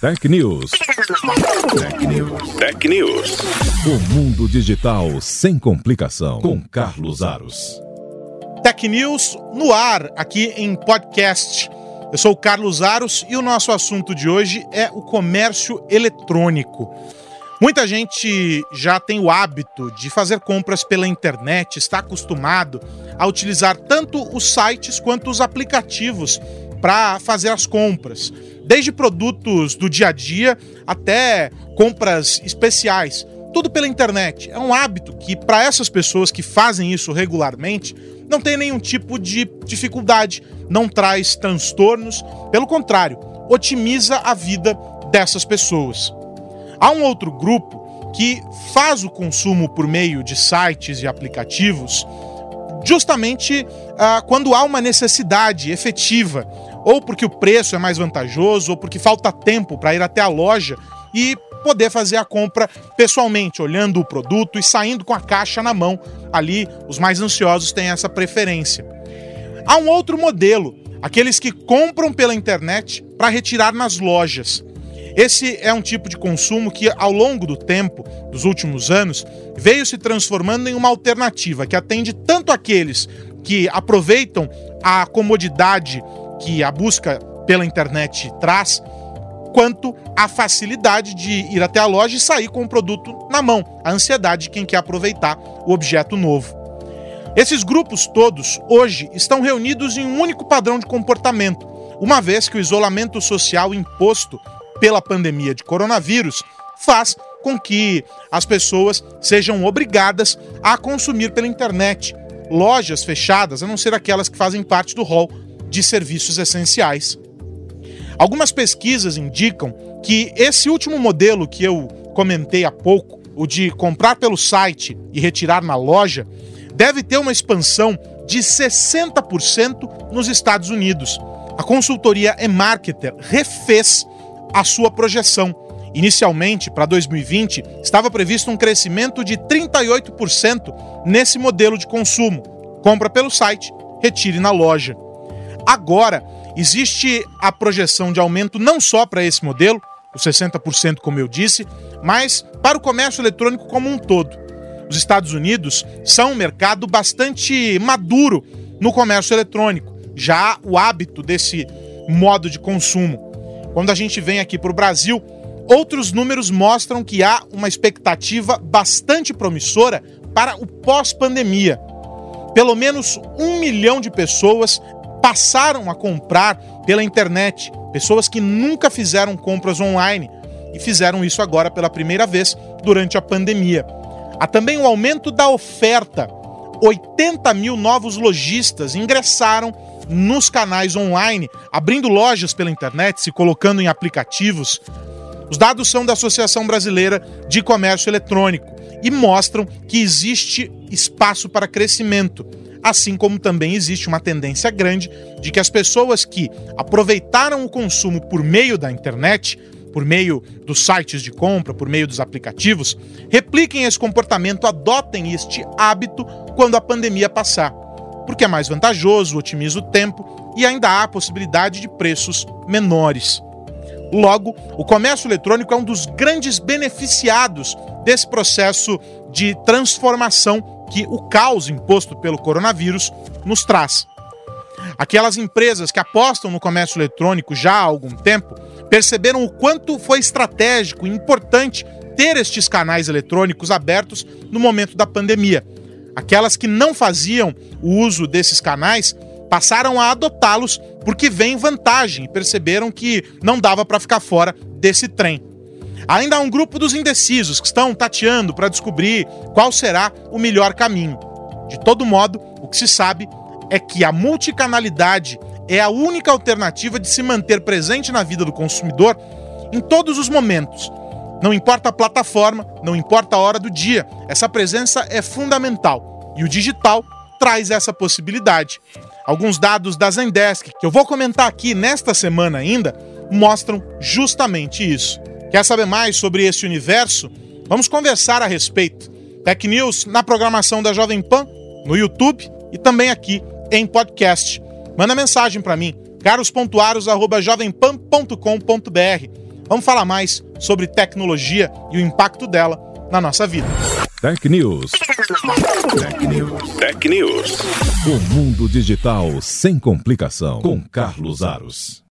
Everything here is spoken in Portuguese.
Tech News. Tech News. Tech News. O mundo digital sem complicação. Com Carlos Aros. Tech News no ar, aqui em podcast. Eu sou o Carlos Aros e o nosso assunto de hoje é o comércio eletrônico. Muita gente já tem o hábito de fazer compras pela internet, está acostumado a utilizar tanto os sites quanto os aplicativos para fazer as compras, desde produtos do dia a dia até compras especiais, tudo pela internet. É um hábito que, para essas pessoas que fazem isso regularmente, não tem nenhum tipo de dificuldade, não traz transtornos, pelo contrário, otimiza a vida dessas pessoas. Há um outro grupo que faz o consumo por meio de sites e aplicativos justamente ah, quando há uma necessidade efetiva, ou porque o preço é mais vantajoso, ou porque falta tempo para ir até a loja e poder fazer a compra pessoalmente, olhando o produto e saindo com a caixa na mão. Ali, os mais ansiosos têm essa preferência. Há um outro modelo, aqueles que compram pela internet para retirar nas lojas. Esse é um tipo de consumo que, ao longo do tempo, dos últimos anos, veio se transformando em uma alternativa que atende tanto aqueles que aproveitam a comodidade que a busca pela internet traz, quanto a facilidade de ir até a loja e sair com o produto na mão, a ansiedade de quem quer aproveitar o objeto novo. Esses grupos todos, hoje, estão reunidos em um único padrão de comportamento, uma vez que o isolamento social imposto pela pandemia de coronavírus faz com que as pessoas sejam obrigadas a consumir pela internet. Lojas fechadas, a não ser aquelas que fazem parte do hall de serviços essenciais. Algumas pesquisas indicam que esse último modelo que eu comentei há pouco, o de comprar pelo site e retirar na loja, deve ter uma expansão de 60% nos Estados Unidos. A consultoria eMarketer refez a sua projeção. Inicialmente, para 2020, estava previsto um crescimento de 38% nesse modelo de consumo. Compra pelo site, retire na loja. Agora, existe a projeção de aumento não só para esse modelo, os 60%, como eu disse, mas para o comércio eletrônico como um todo. Os Estados Unidos são um mercado bastante maduro no comércio eletrônico. Já o hábito desse modo de consumo. Quando a gente vem aqui para o Brasil, outros números mostram que há uma expectativa bastante promissora para o pós-pandemia. Pelo menos um milhão de pessoas passaram a comprar pela internet, pessoas que nunca fizeram compras online e fizeram isso agora pela primeira vez durante a pandemia. Há também o um aumento da oferta. 80 mil novos lojistas ingressaram nos canais online, abrindo lojas pela internet, se colocando em aplicativos. Os dados são da Associação Brasileira de Comércio Eletrônico e mostram que existe espaço para crescimento, assim como também existe uma tendência grande de que as pessoas que aproveitaram o consumo por meio da internet, por meio dos sites de compra, por meio dos aplicativos, repliquem esse comportamento, adotem este hábito quando a pandemia passar porque é mais vantajoso, otimiza o tempo e ainda há a possibilidade de preços menores. Logo, o comércio eletrônico é um dos grandes beneficiados desse processo de transformação que o caos imposto pelo coronavírus nos traz. Aquelas empresas que apostam no comércio eletrônico já há algum tempo perceberam o quanto foi estratégico e importante ter estes canais eletrônicos abertos no momento da pandemia Aquelas que não faziam o uso desses canais passaram a adotá-los porque vem vantagem e perceberam que não dava para ficar fora desse trem. Ainda há um grupo dos indecisos que estão tateando para descobrir qual será o melhor caminho. De todo modo, o que se sabe é que a multicanalidade é a única alternativa de se manter presente na vida do consumidor em todos os momentos, não importa a plataforma, não importa a hora do dia, essa presença é fundamental. E o digital traz essa possibilidade. Alguns dados da Zendesk, que eu vou comentar aqui nesta semana ainda, mostram justamente isso. Quer saber mais sobre esse universo? Vamos conversar a respeito. Tech News na programação da Jovem Pan, no YouTube e também aqui em podcast. Manda mensagem para mim, carospontuaros.jovempan.com.br Vamos falar mais sobre tecnologia e o impacto dela na nossa vida. Tech News. Tech News. Tech News. O mundo digital sem complicação com Carlos Aros.